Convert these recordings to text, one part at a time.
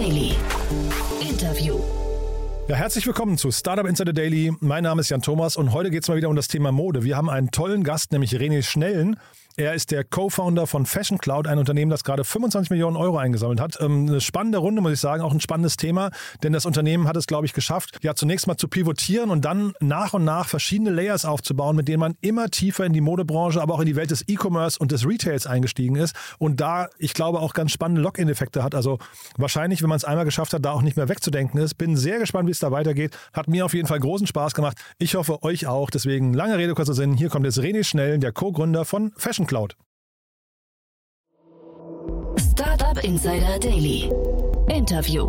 Daily. Interview. Ja, herzlich willkommen zu Startup Insider Daily. Mein Name ist Jan Thomas und heute geht es mal wieder um das Thema Mode. Wir haben einen tollen Gast, nämlich René Schnellen. Er ist der Co-Founder von Fashion Cloud, ein Unternehmen, das gerade 25 Millionen Euro eingesammelt hat. Ähm, eine spannende Runde, muss ich sagen, auch ein spannendes Thema, denn das Unternehmen hat es, glaube ich, geschafft, ja zunächst mal zu pivotieren und dann nach und nach verschiedene Layers aufzubauen, mit denen man immer tiefer in die Modebranche, aber auch in die Welt des E-Commerce und des Retails eingestiegen ist und da, ich glaube, auch ganz spannende Lock-in-Effekte hat. Also wahrscheinlich, wenn man es einmal geschafft hat, da auch nicht mehr wegzudenken ist. Bin sehr gespannt, wie es da weitergeht. Hat mir auf jeden Fall großen Spaß gemacht. Ich hoffe, euch auch. Deswegen lange Rede, kurzer Sinn. Hier kommt jetzt René Schnell, der Co-Gründer von Fashion Cloud. Startup Insider Daily. Interview.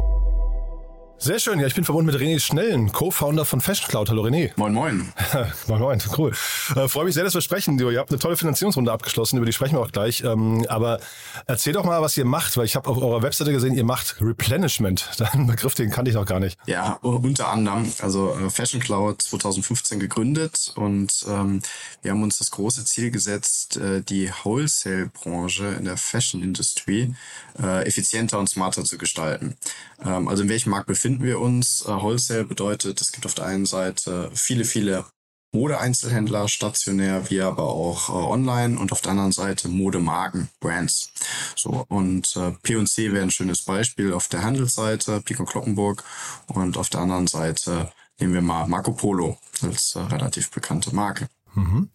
Sehr schön, ja, ich bin verbunden mit René Schnellen, Co-Founder von Fashion Cloud. Hallo René. Moin, moin. moin, moin, cool. Äh, Freue mich sehr, dass wir sprechen. Ihr habt eine tolle Finanzierungsrunde abgeschlossen, über die sprechen wir auch gleich. Ähm, aber erzähl doch mal, was ihr macht, weil ich habe auf eurer Webseite gesehen, ihr macht Replenishment. Ein Begriff, den kannte ich noch gar nicht. Ja, unter anderem. Also äh, Fashion Cloud 2015 gegründet und ähm, wir haben uns das große Ziel gesetzt, äh, die Wholesale-Branche in der Fashion-Industrie äh, effizienter und smarter zu gestalten. Ähm, also in welchem Markt befinden befinden wir uns. Äh, Wholesale bedeutet, es gibt auf der einen Seite viele, viele Mode-Einzelhändler, stationär, wie aber auch äh, online und auf der anderen Seite Modemarken, Brands. So, und äh, P&C wäre ein schönes Beispiel auf der Handelsseite, Pico Kloppenburg und auf der anderen Seite nehmen wir mal Marco Polo als äh, relativ bekannte Marke. Mhm.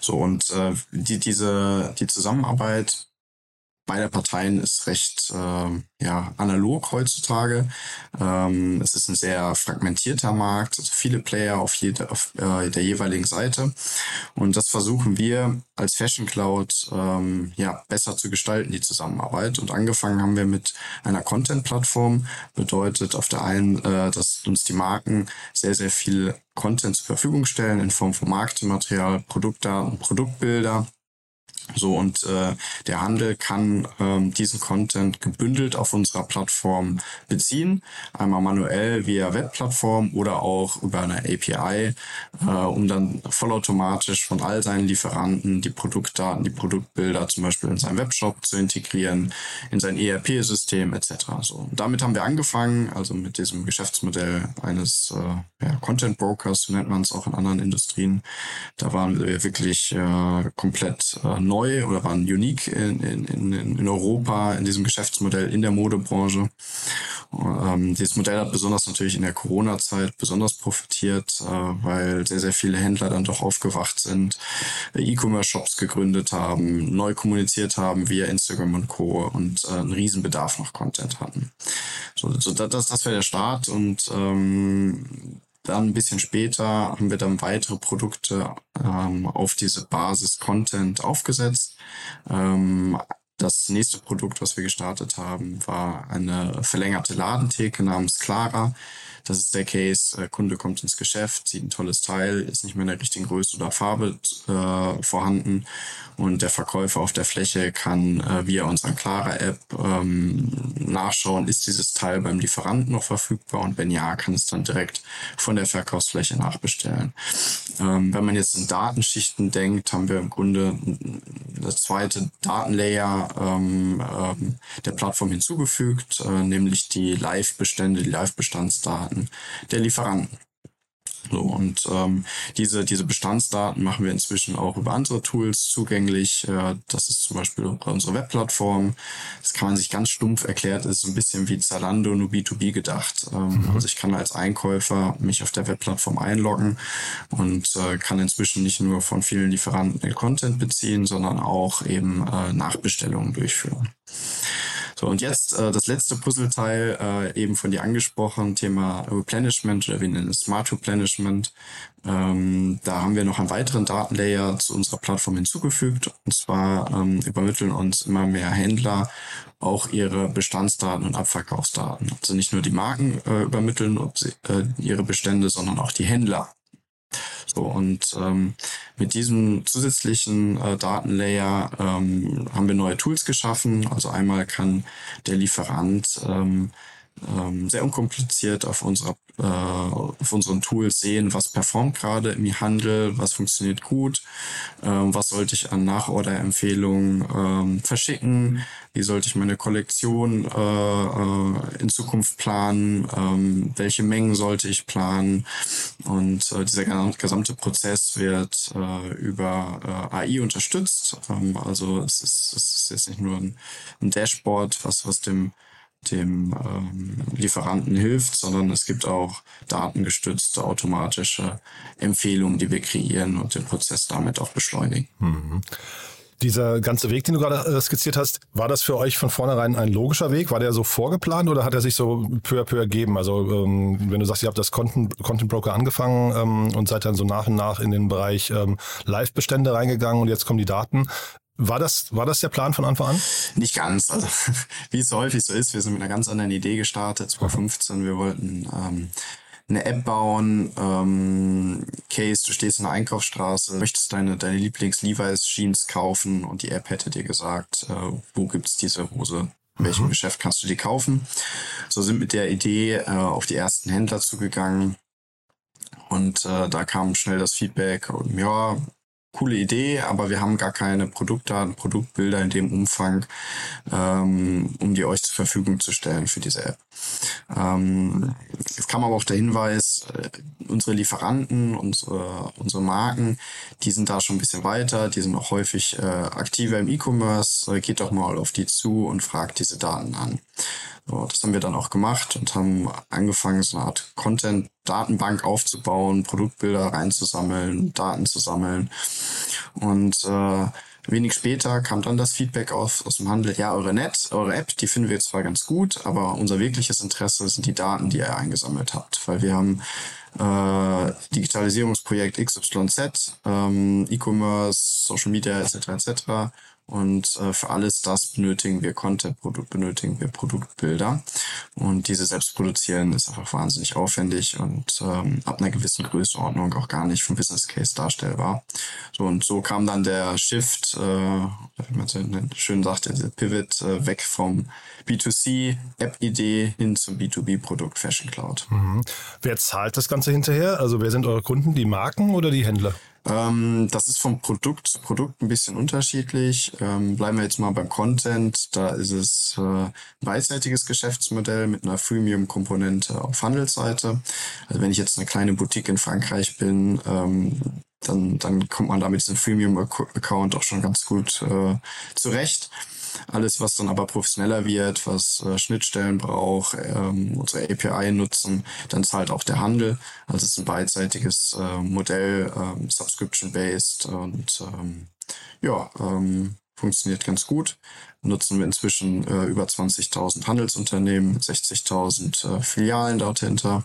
So, und äh, die, diese, die Zusammenarbeit beider Parteien ist recht äh, ja, analog heutzutage. Ähm, es ist ein sehr fragmentierter Markt, also viele Player auf, jede, auf äh, der jeweiligen Seite. Und das versuchen wir als Fashion Cloud ähm, ja, besser zu gestalten, die Zusammenarbeit. Und angefangen haben wir mit einer Content-Plattform. Bedeutet auf der einen, äh, dass uns die Marken sehr, sehr viel Content zur Verfügung stellen in Form von Marketingmaterial, Produktdaten, Produktbilder so und äh, der Handel kann ähm, diesen Content gebündelt auf unserer Plattform beziehen, einmal manuell via Webplattform oder auch über eine API, äh, um dann vollautomatisch von all seinen Lieferanten die Produktdaten, die Produktbilder zum Beispiel in seinen Webshop zu integrieren, in sein ERP-System etc. So damit haben wir angefangen, also mit diesem Geschäftsmodell eines äh, ja, Content Brokers, so nennt man es auch in anderen Industrien. Da waren wir wirklich äh, komplett äh, neu oder waren unique in, in, in, Europa in diesem Geschäftsmodell in der Modebranche. Ähm, dieses Modell hat besonders natürlich in der Corona-Zeit besonders profitiert, äh, weil sehr, sehr viele Händler dann doch aufgewacht sind, E-Commerce-Shops gegründet haben, neu kommuniziert haben via Instagram und Co. und äh, einen riesen Bedarf nach Content hatten. So, so das, das wäre der Start und ähm, dann ein bisschen später haben wir dann weitere Produkte ähm, auf diese Basis Content aufgesetzt. Ähm, das nächste Produkt, was wir gestartet haben, war eine verlängerte Ladentheke namens Clara. Das ist der Case, äh, Kunde kommt ins Geschäft, sieht ein tolles Teil, ist nicht mehr in der richtigen Größe oder Farbe äh, vorhanden und der Verkäufer auf der Fläche kann äh, via unseren Clara-App ähm, nachschauen, ist dieses Teil beim Lieferanten noch verfügbar und wenn ja, kann es dann direkt von der Verkaufsfläche nachbestellen. Ähm, wenn man jetzt in Datenschichten denkt, haben wir im Grunde das zweite Datenlayer ähm, ähm, der Plattform hinzugefügt, äh, nämlich die Live-Bestände, die Live-Bestandsdaten der Lieferanten. So, und ähm, diese, diese Bestandsdaten machen wir inzwischen auch über andere Tools zugänglich. Äh, das ist zum Beispiel unsere Webplattform. Das kann man sich ganz stumpf erklärt, das ist ein bisschen wie Zalando, nur B2B gedacht. Ähm, mhm. Also ich kann als Einkäufer mich auf der Webplattform einloggen und äh, kann inzwischen nicht nur von vielen Lieferanten den Content beziehen, sondern auch eben äh, Nachbestellungen durchführen. So, und jetzt äh, das letzte Puzzleteil, äh, eben von dir angesprochen, Thema Replenishment oder wir nennen es Smart Replenishment. Ähm, da haben wir noch einen weiteren Datenlayer zu unserer Plattform hinzugefügt. Und zwar ähm, übermitteln uns immer mehr Händler auch ihre Bestandsdaten und Abverkaufsdaten. Also nicht nur die Marken äh, übermitteln sie, äh, ihre Bestände, sondern auch die Händler so, und ähm, mit diesem zusätzlichen äh, Datenlayer ähm, haben wir neue Tools geschaffen. Also einmal kann der Lieferant ähm, ähm, sehr unkompliziert auf unserer äh, auf unseren Tools sehen, was performt gerade im Handel, was funktioniert gut, ähm, was sollte ich an Nachorder-Empfehlungen ähm, verschicken, wie sollte ich meine Kollektion äh, äh, in Zukunft planen, ähm, welche Mengen sollte ich planen und äh, dieser gesamte Prozess wird äh, über äh, AI unterstützt. Ähm, also es ist, es ist jetzt nicht nur ein, ein Dashboard, was was dem dem ähm, Lieferanten hilft, sondern es gibt auch datengestützte automatische Empfehlungen, die wir kreieren und den Prozess damit auch beschleunigen. Mhm. Dieser ganze Weg, den du gerade äh, skizziert hast, war das für euch von vornherein ein logischer Weg? War der so vorgeplant oder hat er sich so peu à peu ergeben? Also ähm, wenn du sagst, ihr habt das Content, Content Broker angefangen ähm, und seid dann so nach und nach in den Bereich ähm, Live-Bestände reingegangen und jetzt kommen die Daten. War das, war das der Plan von Anfang an? Nicht ganz. Also, wie es häufig so ist, wir sind mit einer ganz anderen Idee gestartet, 2015. Wir wollten ähm, eine App bauen. Ähm, Case, du stehst in der Einkaufsstraße, möchtest deine, deine Lieblings-Levi's-Jeans kaufen und die App hätte dir gesagt, äh, wo gibt's diese Hose? In welchem mhm. Geschäft kannst du die kaufen? So sind mit der Idee äh, auf die ersten Händler zugegangen. Und äh, da kam schnell das Feedback, ja, coole Idee, aber wir haben gar keine Produktdaten, Produktbilder in dem Umfang, ähm, um die euch zur Verfügung zu stellen für diese App. Ähm, es kam aber auch der Hinweis, äh, unsere Lieferanten, unsere, unsere Marken, die sind da schon ein bisschen weiter, die sind auch häufig äh, aktiver im E-Commerce. Äh, geht doch mal auf die zu und fragt diese Daten an. So, das haben wir dann auch gemacht und haben angefangen, so eine Art Content-Datenbank aufzubauen, Produktbilder reinzusammeln, Daten zu sammeln. Und äh, wenig später kam dann das Feedback aus, aus dem Handel, ja, eure Net, eure App, die finden wir zwar ganz gut, aber unser wirkliches Interesse sind die Daten, die ihr eingesammelt habt. Weil wir haben äh, Digitalisierungsprojekt XYZ, ähm, E-Commerce, Social Media etc. etc. Und äh, für alles das benötigen wir Content, Produkt, benötigen wir Produktbilder. Und diese selbst produzieren ist einfach wahnsinnig aufwendig und ähm, ab einer gewissen Größenordnung auch gar nicht vom Business Case darstellbar. So und so kam dann der Shift, äh, wie man so schön sagt, der Pivot äh, weg vom B2C-App-Idee hin zum B2B-Produkt Fashion Cloud. Mhm. Wer zahlt das Ganze hinterher? Also wer sind eure Kunden? Die Marken oder die Händler? Ähm, das ist vom Produkt zu Produkt ein bisschen unterschiedlich. Ähm, bleiben wir jetzt mal beim Content. Da ist es äh, ein beidseitiges Geschäftsmodell mit einer Freemium-Komponente auf Handelsseite. Also wenn ich jetzt eine kleine Boutique in Frankreich bin, ähm, dann, dann kommt man damit diesen Freemium-Account auch schon ganz gut äh, zurecht. Alles, was dann aber professioneller wird, was äh, Schnittstellen braucht, ähm, unsere API nutzen, dann zahlt auch der Handel. Also es ist ein beidseitiges äh, Modell, ähm, subscription-based und ähm, ja, ähm, funktioniert ganz gut. Nutzen wir inzwischen äh, über 20.000 Handelsunternehmen mit 60.000 äh, Filialen dort hinter.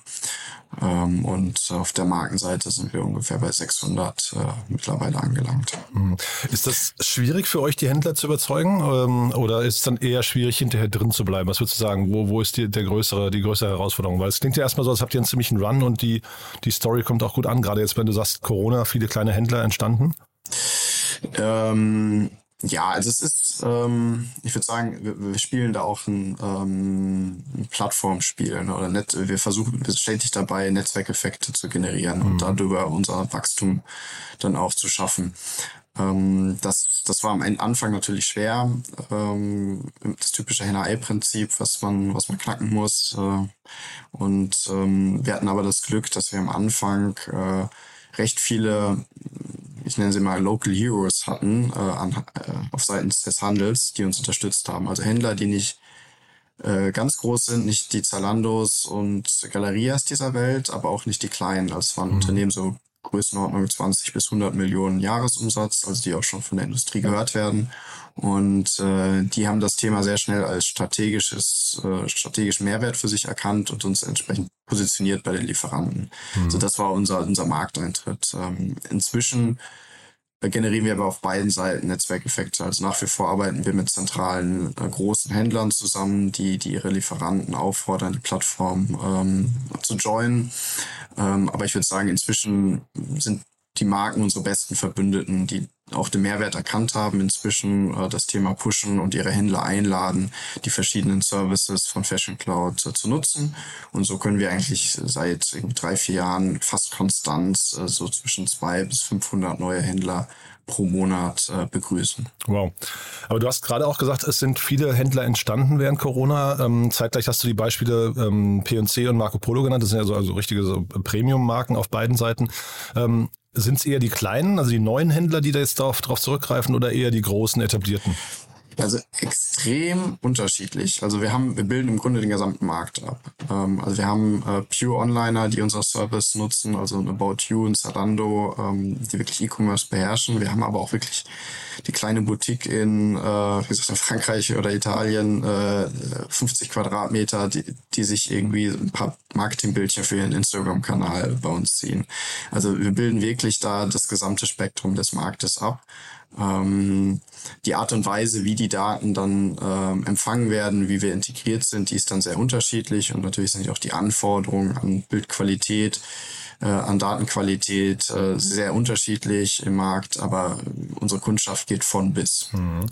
Ähm, und auf der Markenseite sind wir ungefähr bei 600 äh, mittlerweile angelangt. Hm. Ist das schwierig für euch, die Händler zu überzeugen? Ähm, oder ist es dann eher schwierig, hinterher drin zu bleiben? Was würdest du sagen? Wo, wo ist die, der größere, die größere Herausforderung? Weil es klingt ja erstmal so, als habt ihr einen ziemlichen Run und die, die Story kommt auch gut an. Gerade jetzt, wenn du sagst, Corona, viele kleine Händler entstanden. Ähm, ja, also es ist, ähm, ich würde sagen, wir, wir, spielen da auch ein, ähm, ein Plattformspiel ne? oder Net wir versuchen ständig dabei, Netzwerkeffekte zu generieren mhm. und darüber unser Wachstum dann auch zu schaffen. Ähm, das, das war am Anfang natürlich schwer. Ähm, das typische NAE-Prinzip, was man, was man knacken muss. Äh, und ähm, wir hatten aber das Glück, dass wir am Anfang äh, recht viele ich nenne sie mal Local Heroes hatten äh, an, äh, auf Seiten des Handels, die uns unterstützt haben. Also Händler, die nicht äh, ganz groß sind, nicht die Zalandos und Galerias dieser Welt, aber auch nicht die kleinen. Also es waren mhm. Unternehmen so Größenordnung 20 bis 100 Millionen Jahresumsatz, also die auch schon von der Industrie gehört werden. Und äh, die haben das Thema sehr schnell als strategisches, äh, strategischen Mehrwert für sich erkannt und uns entsprechend positioniert bei den Lieferanten. Mhm. Also das war unser, unser Markteintritt. Ähm, inzwischen generieren wir aber auf beiden Seiten Netzwerkeffekte. Also nach wie vor arbeiten wir mit zentralen äh, großen Händlern zusammen, die, die ihre Lieferanten auffordern, die Plattform ähm, zu joinen. Ähm, aber ich würde sagen, inzwischen sind die Marken unsere besten Verbündeten, die auch den Mehrwert erkannt haben, inzwischen äh, das Thema pushen und ihre Händler einladen, die verschiedenen Services von Fashion Cloud äh, zu nutzen. Und so können wir eigentlich seit drei, vier Jahren fast konstant äh, so zwischen zwei bis 500 neue Händler pro Monat äh, begrüßen. Wow. Aber du hast gerade auch gesagt, es sind viele Händler entstanden während Corona. Ähm, zeitgleich hast du die Beispiele ähm, P&C und Marco Polo genannt. Das sind ja so also richtige so Premium-Marken auf beiden Seiten. Ähm, sind es eher die kleinen, also die neuen Händler, die da jetzt darauf, darauf zurückgreifen oder eher die großen etablierten? Also extrem unterschiedlich. Also wir haben, wir bilden im Grunde den gesamten Markt ab. Ähm, also wir haben äh, Pure Onliner, die unser Service nutzen, also About You und Zalando, ähm, die wirklich E-Commerce beherrschen. Wir haben aber auch wirklich die kleine Boutique in, äh, wie gesagt, in Frankreich oder Italien, äh, 50 Quadratmeter, die, die sich irgendwie ein paar Marketingbildchen für ihren Instagram-Kanal bei uns ziehen. Also wir bilden wirklich da das gesamte Spektrum des Marktes ab. Ähm, die Art und Weise, wie die Daten dann ähm, empfangen werden, wie wir integriert sind, die ist dann sehr unterschiedlich und natürlich sind auch die Anforderungen an Bildqualität, äh, an Datenqualität äh, sehr unterschiedlich im Markt, aber unsere Kundschaft geht von bis. Mhm.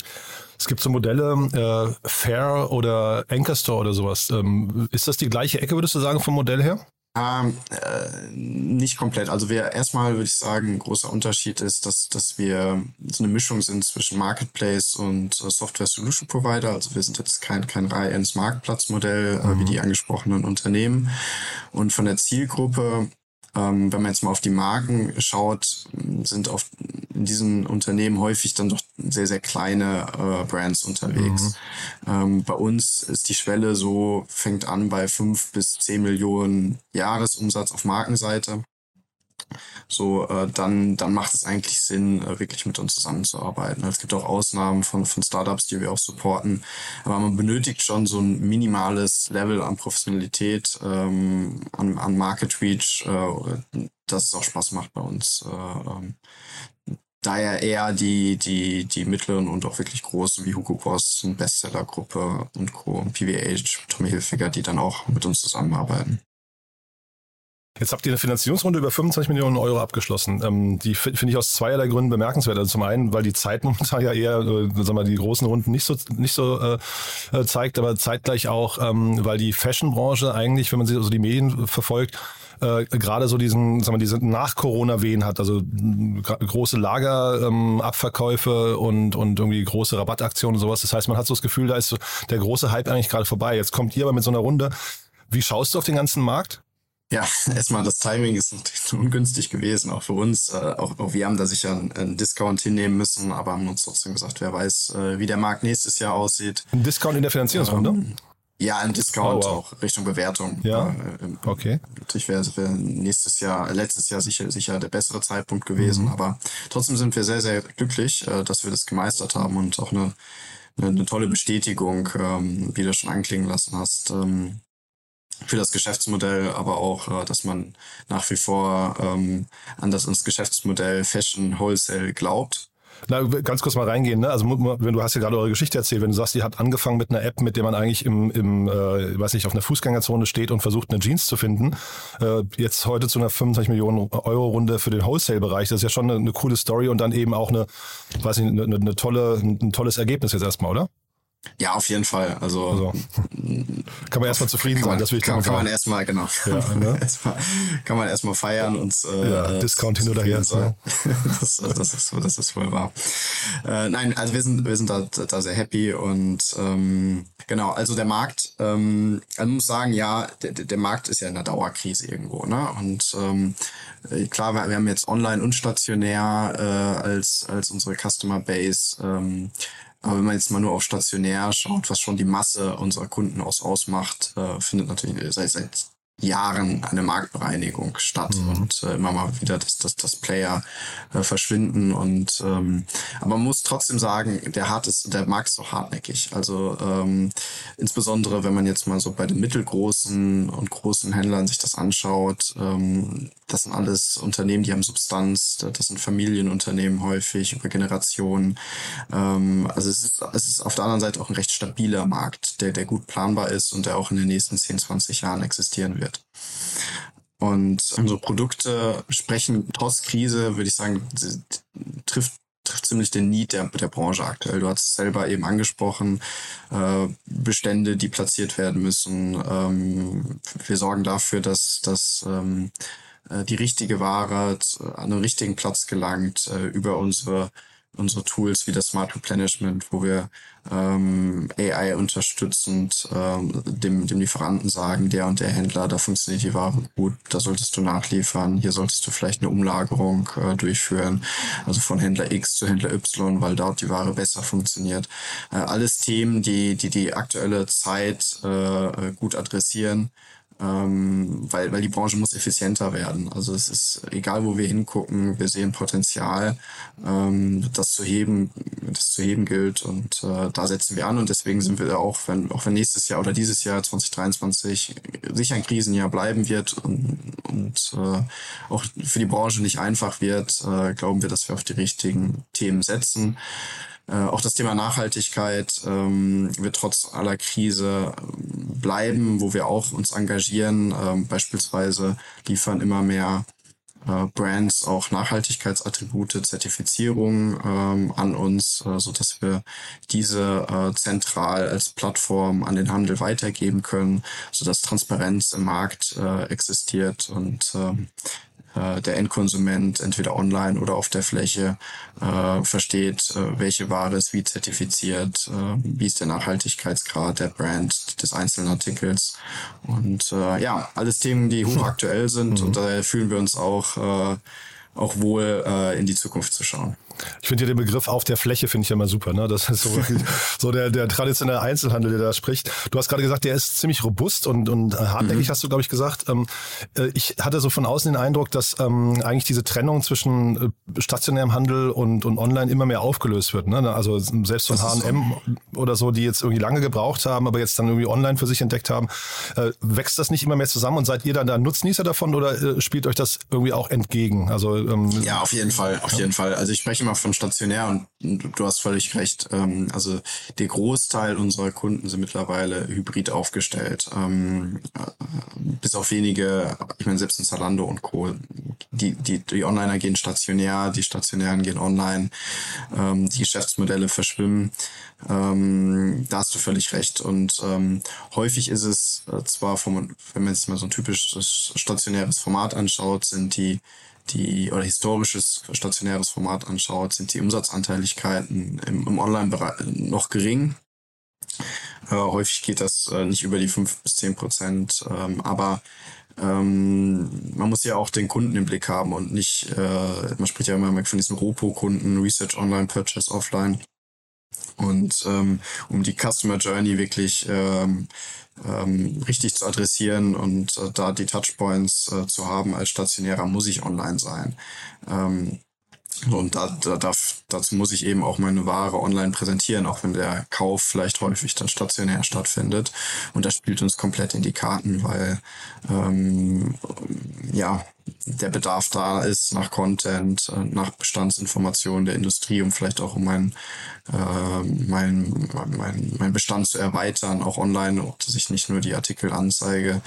Es gibt so Modelle, äh, Fair oder Anchor Store oder sowas. Ähm, ist das die gleiche Ecke, würdest du sagen, vom Modell her? Ähm, äh, nicht komplett. Also wir erstmal würde ich sagen, ein großer Unterschied ist, dass, dass wir so eine Mischung sind zwischen Marketplace und äh, Software Solution Provider. Also wir sind jetzt kein, kein reines Marktplatzmodell mhm. äh, wie die angesprochenen Unternehmen. Und von der Zielgruppe ähm, wenn man jetzt mal auf die Marken schaut, sind auf, in diesen Unternehmen häufig dann doch sehr, sehr kleine äh, Brands unterwegs. Mhm. Ähm, bei uns ist die Schwelle so, fängt an bei fünf bis zehn Millionen Jahresumsatz auf Markenseite so äh, dann, dann macht es eigentlich Sinn, äh, wirklich mit uns zusammenzuarbeiten. Es gibt auch Ausnahmen von, von Startups, die wir auch supporten. Aber man benötigt schon so ein minimales Level an Professionalität, ähm, an, an Market Reach, äh, dass es auch Spaß macht bei uns. Äh, ähm, daher eher die, die, die mittleren und auch wirklich großen wie Hugo Boss, Bestsellergruppe und Co., PVH, Tommy Hilfiger, die dann auch mit uns zusammenarbeiten. Jetzt habt ihr eine Finanzierungsrunde über 25 Millionen Euro abgeschlossen. Ähm, die finde ich aus zweierlei Gründen bemerkenswert. Also zum einen, weil die Zeit momentan ja eher, äh, sagen wir, die großen Runden nicht so nicht so äh, äh, zeigt, aber zeitgleich auch, ähm, weil die Fashionbranche eigentlich, wenn man sich also die Medien verfolgt, äh, gerade so diesen, sagen wir, diese Nach-Corona-Wehen hat, also große Lagerabverkäufe ähm, und, und irgendwie große Rabattaktionen und sowas. Das heißt, man hat so das Gefühl, da ist so der große Hype eigentlich gerade vorbei. Jetzt kommt ihr aber mit so einer Runde. Wie schaust du auf den ganzen Markt? Ja, erstmal das Timing ist natürlich ungünstig gewesen, auch für uns. Äh, auch, auch wir haben da sicher einen, einen, Discount hinnehmen müssen, aber haben uns trotzdem gesagt, wer weiß, äh, wie der Markt nächstes Jahr aussieht. Ein Discount in der Finanzierungsrunde? Ähm, ja, ein Discount oh, wow. auch Richtung Bewertung. Ja. Äh, okay. Natürlich wäre wär nächstes Jahr, letztes Jahr sicher, sicher der bessere Zeitpunkt gewesen, mhm. aber trotzdem sind wir sehr, sehr glücklich, äh, dass wir das gemeistert haben und auch eine, eine, eine tolle Bestätigung, ähm, wie du schon anklingen lassen hast. Ähm, für das Geschäftsmodell, aber auch, äh, dass man nach wie vor ähm, an das Geschäftsmodell Fashion Wholesale glaubt. Na, ganz kurz mal reingehen, ne? Also wenn du hast ja gerade eure Geschichte erzählt, wenn du sagst, ihr habt angefangen mit einer App, mit der man eigentlich im, im äh, weiß nicht, auf einer Fußgängerzone steht und versucht, eine Jeans zu finden. Äh, jetzt heute zu einer 25 Millionen Euro Runde für den Wholesale-Bereich, das ist ja schon eine, eine, coole Story und dann eben auch eine, weiß nicht, eine, eine tolle, ein tolles Ergebnis jetzt erstmal, oder? Ja, auf jeden Fall. Also, also kann man erstmal zufrieden sein, das will ich kann, kann man erstmal genau. Ja, ne? erstmal, kann man erstmal feiern und äh, ja, Discount hin oder her. Sein. das, das ist das ist wohl wahr. Äh, nein, also wir sind wir sind da, da sehr happy und ähm, genau. Also der Markt, ähm, also man muss sagen, ja, der, der Markt ist ja in einer Dauerkrise irgendwo, ne? Und ähm, klar, wir, wir haben jetzt online und stationär äh, als als unsere Customer Base. Ähm, aber wenn man jetzt mal nur auf stationär schaut, was schon die Masse unserer Kunden aus ausmacht, äh, findet natürlich seit, seit Jahren eine Marktbereinigung statt mhm. und äh, immer mal wieder, dass, dass, dass Player äh, verschwinden und ähm, aber man muss trotzdem sagen, der hart ist, der Markt ist auch hartnäckig. Also ähm, insbesondere wenn man jetzt mal so bei den mittelgroßen und großen Händlern sich das anschaut, ähm, das sind alles Unternehmen, die haben Substanz, das sind Familienunternehmen häufig über Generationen. Ähm, also es ist, es ist auf der anderen Seite auch ein recht stabiler Markt, der, der gut planbar ist und der auch in den nächsten 10, 20 Jahren existieren wird. Und unsere Produkte sprechen trotz Krise, würde ich sagen, trifft trifft ziemlich den Need der, der Branche aktuell. Du hast es selber eben angesprochen, äh, Bestände, die platziert werden müssen. Ähm, wir sorgen dafür, dass, dass ähm, äh, die richtige Ware an den richtigen Platz gelangt äh, über unsere unsere Tools wie das Smart Replenishment, wo wir ähm, AI unterstützend ähm, dem, dem Lieferanten sagen, der und der Händler, da funktioniert die Ware gut, da solltest du nachliefern, hier solltest du vielleicht eine Umlagerung äh, durchführen, also von Händler X zu Händler Y, weil dort die Ware besser funktioniert. Äh, alles Themen, die die, die aktuelle Zeit äh, gut adressieren ähm, weil, weil die Branche muss effizienter werden. Also es ist egal, wo wir hingucken, wir sehen Potenzial, ähm, das zu heben, das zu heben gilt und äh, da setzen wir an und deswegen sind wir auch, wenn auch wenn nächstes Jahr oder dieses Jahr 2023 sicher ein Krisenjahr bleiben wird und, und äh, auch für die Branche nicht einfach wird, äh, glauben wir, dass wir auf die richtigen Themen setzen. Äh, auch das Thema Nachhaltigkeit ähm, wird trotz aller Krise ähm, bleiben, wo wir auch uns engagieren. Ähm, beispielsweise liefern immer mehr äh, Brands auch Nachhaltigkeitsattribute, Zertifizierung ähm, an uns, äh, so dass wir diese äh, zentral als Plattform an den Handel weitergeben können, so dass Transparenz im Markt äh, existiert und ähm, äh, der Endkonsument entweder online oder auf der Fläche äh, versteht, äh, welche Ware ist wie zertifiziert, äh, wie ist der Nachhaltigkeitsgrad der Brand des einzelnen Artikels. Und äh, ja, alles Themen, die hochaktuell sind mhm. und daher fühlen wir uns auch, äh, auch wohl äh, in die Zukunft zu schauen. Ich finde ja den Begriff auf der Fläche finde ich ja immer super. Ne? Das ist so, so der, der traditionelle Einzelhandel, der da spricht. Du hast gerade gesagt, der ist ziemlich robust und, und hartnäckig, mhm. hast du, glaube ich, gesagt. Ähm, äh, ich hatte so von außen den Eindruck, dass ähm, eigentlich diese Trennung zwischen äh, stationärem Handel und, und online immer mehr aufgelöst wird. Ne? Also selbst von H&M so. oder so, die jetzt irgendwie lange gebraucht haben, aber jetzt dann irgendwie online für sich entdeckt haben. Äh, wächst das nicht immer mehr zusammen und seid ihr dann da Nutznießer davon oder äh, spielt euch das irgendwie auch entgegen? Also ähm, Ja, auf jeden Fall, auf ja. jeden Fall. Also ich spreche immer von stationär und du hast völlig recht. Ähm, also der Großteil unserer Kunden sind mittlerweile hybrid aufgestellt. Ähm, äh, bis auf wenige, ich meine selbst in Zalando und Co. Die, die, die Onliner gehen stationär, die Stationären gehen online, ähm, die Geschäftsmodelle verschwimmen. Ähm, da hast du völlig recht. Und ähm, häufig ist es äh, zwar, vom, wenn man sich mal so ein typisches stationäres Format anschaut, sind die die oder historisches stationäres Format anschaut, sind die Umsatzanteiligkeiten im, im Online-Bereich noch gering. Äh, häufig geht das äh, nicht über die fünf bis zehn Prozent, ähm, aber ähm, man muss ja auch den Kunden im Blick haben und nicht, äh, man spricht ja immer von diesen Ropo-Kunden, Research Online, Purchase Offline. Und ähm, um die Customer Journey wirklich ähm, ähm, richtig zu adressieren und äh, da die Touchpoints äh, zu haben als stationärer, muss ich online sein. Ähm, und da, da darf, dazu muss ich eben auch meine Ware online präsentieren, auch wenn der Kauf vielleicht häufig dann stationär stattfindet. Und das spielt uns komplett in die Karten, weil ähm, ja der Bedarf da ist nach Content, äh, nach Bestandsinformationen der Industrie, um vielleicht auch um mein, äh, mein, mein, mein Bestand zu erweitern, auch online, dass ich nicht nur die Artikel anzeige,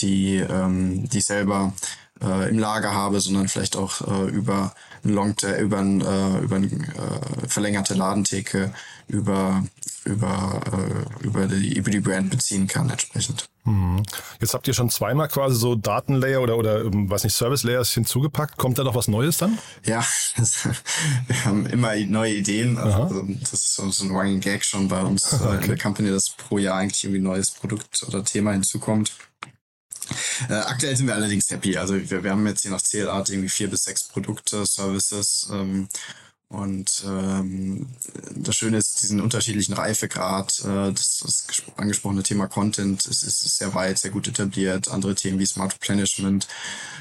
die, ähm, die selber äh, im Lager habe, sondern vielleicht auch äh, über ein Long über ein, äh, über ein äh, verlängerte Ladentheke über über äh, über die über die Brand beziehen kann entsprechend. Mhm. Jetzt habt ihr schon zweimal quasi so Datenlayer oder oder ähm, weiß nicht Service Layers hinzugepackt. Kommt da noch was Neues dann? Ja, wir haben immer neue Ideen. Also, das ist so, ein Running Gag schon bei uns okay. äh, in der Company, dass pro Jahr eigentlich irgendwie ein neues Produkt oder Thema hinzukommt. Äh, aktuell sind wir allerdings happy. Also wir, wir haben jetzt je nach Zählart irgendwie vier bis sechs Produkte, Services. Ähm, und ähm, das Schöne ist, diesen unterschiedlichen Reifegrad, äh, das, das angesprochene Thema Content ist, ist sehr weit, sehr gut etabliert. Andere Themen wie Smart Replenishment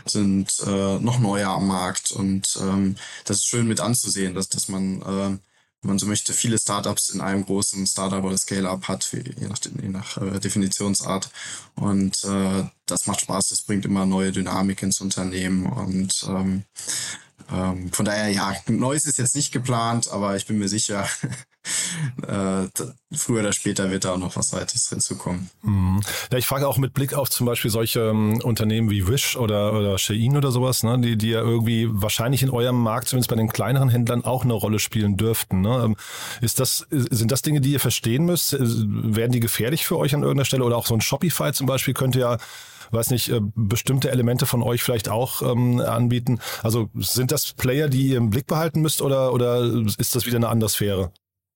sind äh, noch neuer am Markt. Und ähm, das ist schön mit anzusehen, dass, dass man äh, man so möchte, viele Startups in einem großen Startup oder Scale-up hat, je nach, je nach äh, Definitionsart. Und äh, das macht Spaß, das bringt immer neue Dynamik ins Unternehmen. Und ähm, ähm, von daher, ja, Neues ist jetzt nicht geplant, aber ich bin mir sicher, äh, früher oder später wird da auch noch was weiteres hinzukommen. Mhm. Ja, ich frage auch mit Blick auf zum Beispiel solche ähm, Unternehmen wie Wish oder, oder Shein oder sowas, ne, die, die ja irgendwie wahrscheinlich in eurem Markt, zumindest bei den kleineren Händlern, auch eine Rolle spielen dürften. Ne? Ähm, ist das, sind das Dinge, die ihr verstehen müsst? Äh, werden die gefährlich für euch an irgendeiner Stelle? Oder auch so ein Shopify zum Beispiel könnte ja weiß nicht, äh, bestimmte Elemente von euch vielleicht auch ähm, anbieten. Also sind das Player, die ihr im Blick behalten müsst oder, oder ist das wieder eine andere Sphäre?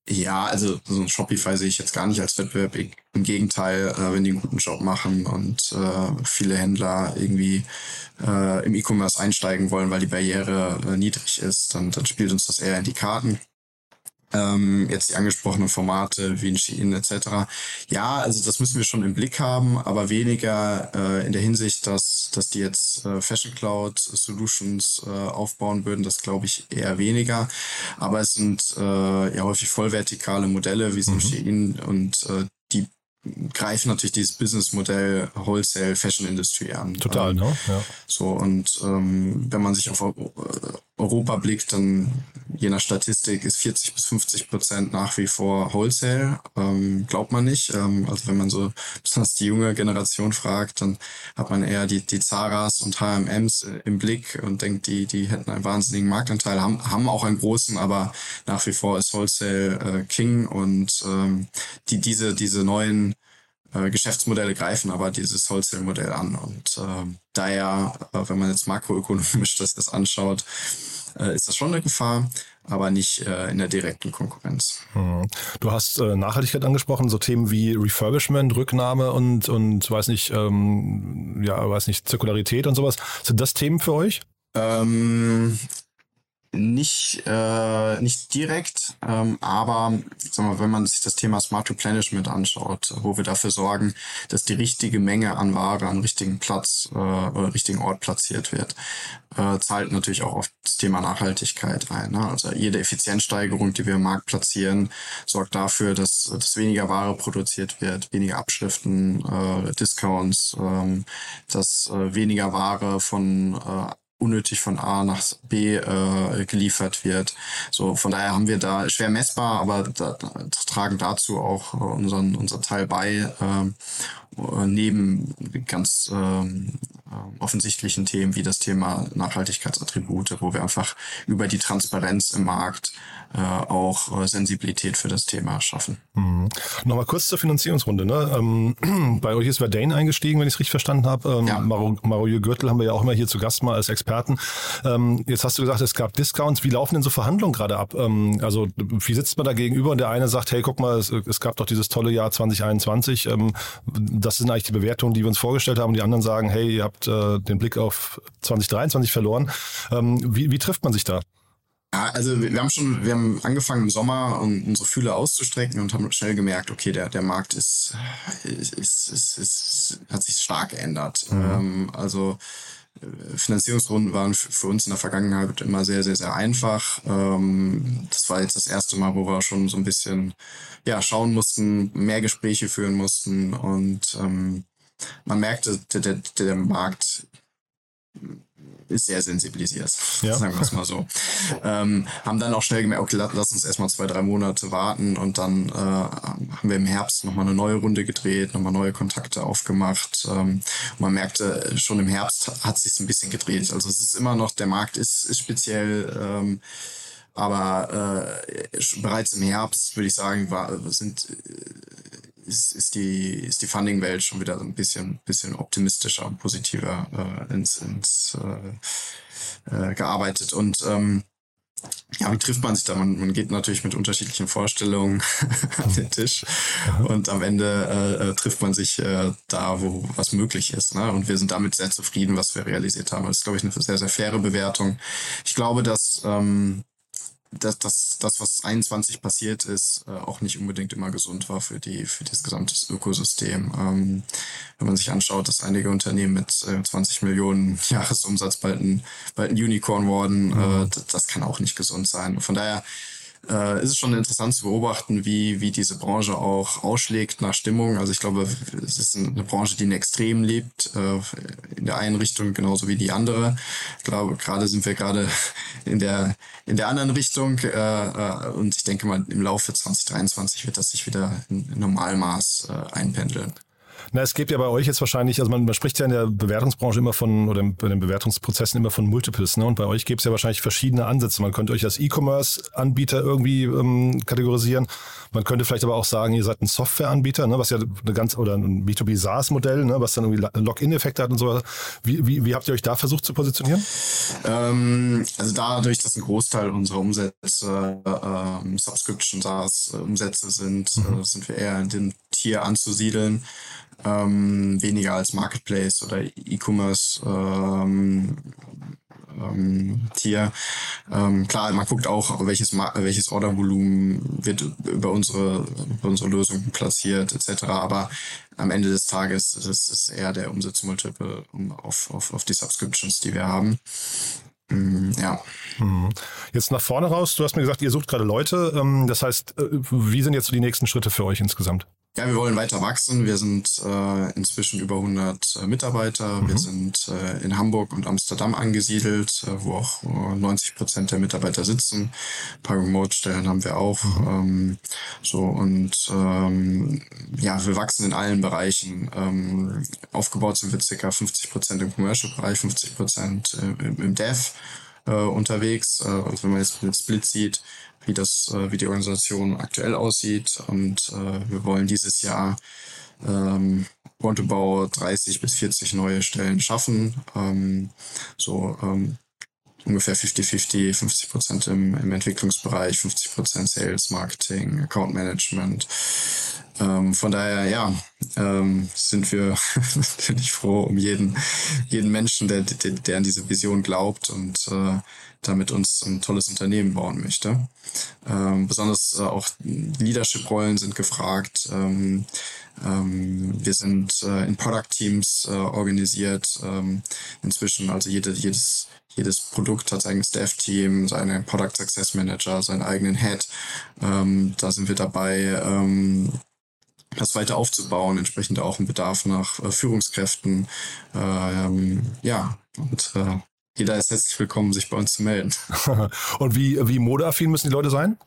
Ja, also so ein Shopify sehe ich jetzt gar nicht als Wettbewerb. Im Gegenteil, äh, wenn die einen guten Job machen und äh, viele Händler irgendwie äh, im E-Commerce einsteigen wollen, weil die Barriere äh, niedrig ist, dann, dann spielt uns das eher in die Karten ähm, jetzt die angesprochenen Formate wie in Shein etc. Ja, also das müssen wir schon im Blick haben, aber weniger äh, in der Hinsicht, dass, dass die jetzt äh, Fashion Cloud Solutions äh, aufbauen würden, das glaube ich eher weniger. Aber es sind äh, ja häufig vollvertikale Modelle, wie es mhm. in Shein und äh, die greifen natürlich dieses Businessmodell Wholesale Fashion Industry an. Total, ähm, ne? Ja. So, und ähm, wenn man sich auf Europa blickt, dann je nach Statistik ist 40 bis 50 Prozent nach wie vor Wholesale. Ähm, glaubt man nicht. Ähm, also wenn man so besonders die junge Generation fragt, dann hat man eher die, die Zaras und HMMs im Blick und denkt, die, die hätten einen wahnsinnigen Marktanteil, haben, haben auch einen großen, aber nach wie vor ist Wholesale äh, King und ähm, die, diese, diese neuen äh, Geschäftsmodelle greifen aber dieses Wholesale-Modell an. Und äh, daher, äh, wenn man jetzt makroökonomisch das, das anschaut, äh, ist das schon eine Gefahr, aber nicht äh, in der direkten Konkurrenz. Hm. Du hast äh, Nachhaltigkeit angesprochen, so Themen wie Refurbishment, Rücknahme und, und weiß nicht, ähm, ja, weiß nicht, Zirkularität und sowas. Sind das Themen für euch? Ähm, nicht, äh, nicht direkt, ähm, aber sag mal, wenn man sich das Thema Smart Replenishment anschaut, wo wir dafür sorgen, dass die richtige Menge an Ware am richtigen Platz äh, oder richtigen Ort platziert wird, äh, zahlt natürlich auch auf das Thema Nachhaltigkeit ein. Ne? Also jede Effizienzsteigerung, die wir im Markt platzieren, sorgt dafür, dass, dass weniger Ware produziert wird, weniger Abschriften, äh, Discounts, ähm, dass äh, weniger Ware von äh, unnötig von A nach B äh, geliefert wird. So, von daher haben wir da schwer messbar, aber da, tragen dazu auch unseren, unser Teil bei. Äh, neben ganz ähm, äh, offensichtlichen Themen wie das Thema Nachhaltigkeitsattribute, wo wir einfach über die Transparenz im Markt äh, auch äh, Sensibilität für das Thema schaffen. Mhm. Nochmal kurz zur Finanzierungsrunde. Ne? Ähm, bei euch ist Verdane eingestiegen, wenn ich es richtig verstanden habe. Ähm, ja. Mario, Mario Gürtel haben wir ja auch immer hier zu Gast mal als Experten. Ähm, jetzt hast du gesagt, es gab Discounts. Wie laufen denn so Verhandlungen gerade ab? Ähm, also wie sitzt man da gegenüber und der eine sagt, hey, guck mal, es, es gab doch dieses tolle Jahr 2021 das sind eigentlich die Bewertungen, die wir uns vorgestellt haben. Die anderen sagen, hey, ihr habt äh, den Blick auf 2023 verloren. Ähm, wie, wie trifft man sich da? Ja, also wir haben schon, wir haben angefangen im Sommer um unsere Fühler auszustrecken und haben schnell gemerkt, okay, der, der Markt ist, ist, ist, ist, ist hat sich stark geändert. Mhm. Ähm, also Finanzierungsrunden waren für uns in der Vergangenheit immer sehr, sehr, sehr einfach. Ähm, das war jetzt das erste Mal, wo wir schon so ein bisschen ja, schauen mussten, mehr Gespräche führen mussten und ähm, man merkte, der, der, der Markt sehr sensibilisiert, ja. sagen wir es mal so. ähm, haben dann auch schnell gemerkt, okay, lass uns erstmal zwei, drei Monate warten und dann äh, haben wir im Herbst nochmal eine neue Runde gedreht, nochmal neue Kontakte aufgemacht. Ähm, man merkte, schon im Herbst hat sich ein bisschen gedreht. Also es ist immer noch, der Markt ist, ist speziell, ähm, aber äh, bereits im Herbst, würde ich sagen, war, sind ist, ist die, ist die Funding-Welt schon wieder so ein bisschen, bisschen optimistischer und positiver äh, ins, ins äh, äh, gearbeitet. Und ähm, ja, wie trifft man sich da? Man, man geht natürlich mit unterschiedlichen Vorstellungen an den Tisch und am Ende äh, äh, trifft man sich äh, da, wo was möglich ist. Ne? Und wir sind damit sehr zufrieden, was wir realisiert haben. Das ist, glaube ich, eine sehr, sehr faire Bewertung. Ich glaube, dass ähm, dass das, das, was 21 passiert ist, äh, auch nicht unbedingt immer gesund war für die, für das gesamte Ökosystem. Ähm, wenn man sich anschaut, dass einige Unternehmen mit äh, 20 Millionen Jahresumsatz bald ein, bald ein Unicorn worden, äh, mhm. das, das kann auch nicht gesund sein. Von daher äh, ist es schon interessant zu beobachten, wie, wie diese Branche auch ausschlägt nach Stimmung. Also ich glaube, es ist eine Branche, die in Extrem lebt, äh, in der einen Richtung genauso wie die andere. Ich glaube, gerade sind wir gerade in der, in der anderen Richtung äh, äh, und ich denke mal, im Laufe 2023 wird das sich wieder in Normalmaß äh, einpendeln. Na, es gibt ja bei euch jetzt wahrscheinlich, also man, man spricht ja in der Bewertungsbranche immer von, oder in den Bewertungsprozessen immer von Multiples, ne? Und bei euch gibt es ja wahrscheinlich verschiedene Ansätze. Man könnte euch als E-Commerce-Anbieter irgendwie ähm, kategorisieren. Man könnte vielleicht aber auch sagen, ihr seid ein Software-Anbieter, ne? was ja eine ganz, oder ein B2B SaaS-Modell, ne? was dann irgendwie Login-Effekte hat und so. Wie, wie, wie habt ihr euch da versucht zu positionieren? Ähm, also dadurch, dass ein Großteil unserer Umsätze äh, Subscription SaaS-Umsätze sind, mhm. äh, sind wir eher in dem Tier anzusiedeln ähm, weniger als Marketplace oder E-Commerce ähm, ähm, Tier. Ähm, klar, man guckt auch, welches, welches Ordervolumen wird über unsere, über unsere Lösung platziert, etc. Aber am Ende des Tages das ist eher der Umsatzmultiple auf, auf, auf die Subscriptions, die wir haben. Mm, ja. Mhm. Jetzt nach vorne raus, du hast mir gesagt, ihr sucht gerade Leute. Ähm, das heißt, äh, wie sind jetzt so die nächsten Schritte für euch insgesamt? Ja, wir wollen weiter wachsen. Wir sind äh, inzwischen über 100 äh, Mitarbeiter. Mhm. Wir sind äh, in Hamburg und Amsterdam angesiedelt, äh, wo auch 90 Prozent der Mitarbeiter sitzen. Ein paar Remote-Stellen haben wir auch. Mhm. Ähm, so und ähm, ja, wir wachsen in allen Bereichen. Ähm, aufgebaut sind wir circa 50 Prozent im Commercial-Bereich, 50 Prozent äh, im, im Dev äh, unterwegs. Äh, also wenn man jetzt den Split sieht, wie das, äh, wie die Organisation aktuell aussieht. Und äh, wir wollen dieses Jahr ähm, roundabout 30 bis 40 neue Stellen schaffen. Ähm, so ähm, ungefähr 50-50, 50 Prozent im, im Entwicklungsbereich, 50 Prozent Sales, Marketing, Account Management. Ähm, von daher, ja, ähm, sind wir natürlich froh um jeden, jeden Menschen, der, der, der an diese Vision glaubt und äh, damit uns ein tolles Unternehmen bauen möchte. Ähm, besonders äh, auch Leadership-Rollen sind gefragt. Ähm, ähm, wir sind äh, in Product-Teams äh, organisiert ähm, inzwischen. Also jede, jedes, jedes Produkt hat sein Staff-Team, seinen Product Success Manager, seinen eigenen Head. Ähm, da sind wir dabei, ähm, das weiter aufzubauen, entsprechend auch ein Bedarf nach äh, Führungskräften. Ähm, ja, und äh, jeder ist herzlich willkommen, sich bei uns zu melden. Und wie, wie modeaffin müssen die Leute sein?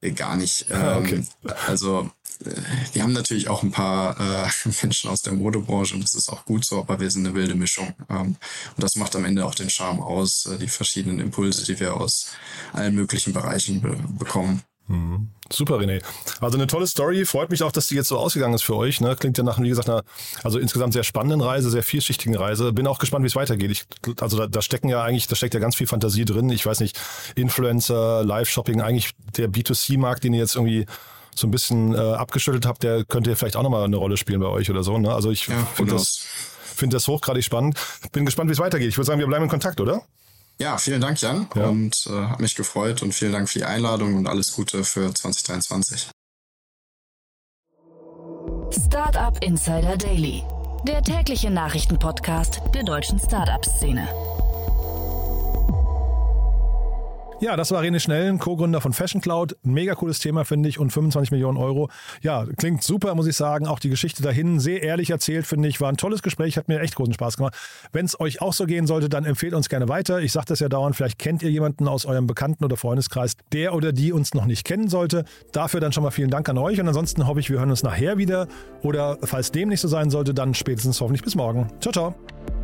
Äh, gar nicht. Ah, okay. Ähm, also äh, wir haben natürlich auch ein paar äh, Menschen aus der Modebranche und das ist auch gut so, aber wir sind eine wilde Mischung. Ähm, und das macht am Ende auch den Charme aus, äh, die verschiedenen Impulse, die wir aus allen möglichen Bereichen be bekommen. Mhm. Super, René. Also eine tolle Story. Freut mich auch, dass die jetzt so ausgegangen ist für euch. Ne? Klingt ja nach, wie gesagt, einer also insgesamt sehr spannenden Reise, sehr vielschichtigen Reise. Bin auch gespannt, wie es weitergeht. Ich, also da, da stecken ja eigentlich, da steckt ja ganz viel Fantasie drin. Ich weiß nicht, Influencer, Live-Shopping, eigentlich der B2C-Markt, den ihr jetzt irgendwie so ein bisschen äh, abgeschüttelt habt, der könnte vielleicht auch nochmal eine Rolle spielen bei euch oder so. Ne? Also ich ja, finde das, find das hochgradig spannend. Bin gespannt, wie es weitergeht. Ich würde sagen, wir bleiben in Kontakt, oder? Ja, vielen Dank, Jan. Ja. Und äh, hat mich gefreut und vielen Dank für die Einladung und alles Gute für 2023. Startup Insider Daily, der tägliche Nachrichtenpodcast der deutschen Startup-Szene. Ja, das war René Schnellen, Co-Gründer von Fashion Cloud. Mega cooles Thema, finde ich, und 25 Millionen Euro. Ja, klingt super, muss ich sagen. Auch die Geschichte dahin, sehr ehrlich erzählt, finde ich. War ein tolles Gespräch, hat mir echt großen Spaß gemacht. Wenn es euch auch so gehen sollte, dann empfehlt uns gerne weiter. Ich sage das ja dauernd, vielleicht kennt ihr jemanden aus eurem Bekannten- oder Freundeskreis, der oder die uns noch nicht kennen sollte. Dafür dann schon mal vielen Dank an euch. Und ansonsten hoffe ich, wir hören uns nachher wieder. Oder falls dem nicht so sein sollte, dann spätestens hoffentlich bis morgen. Ciao, ciao.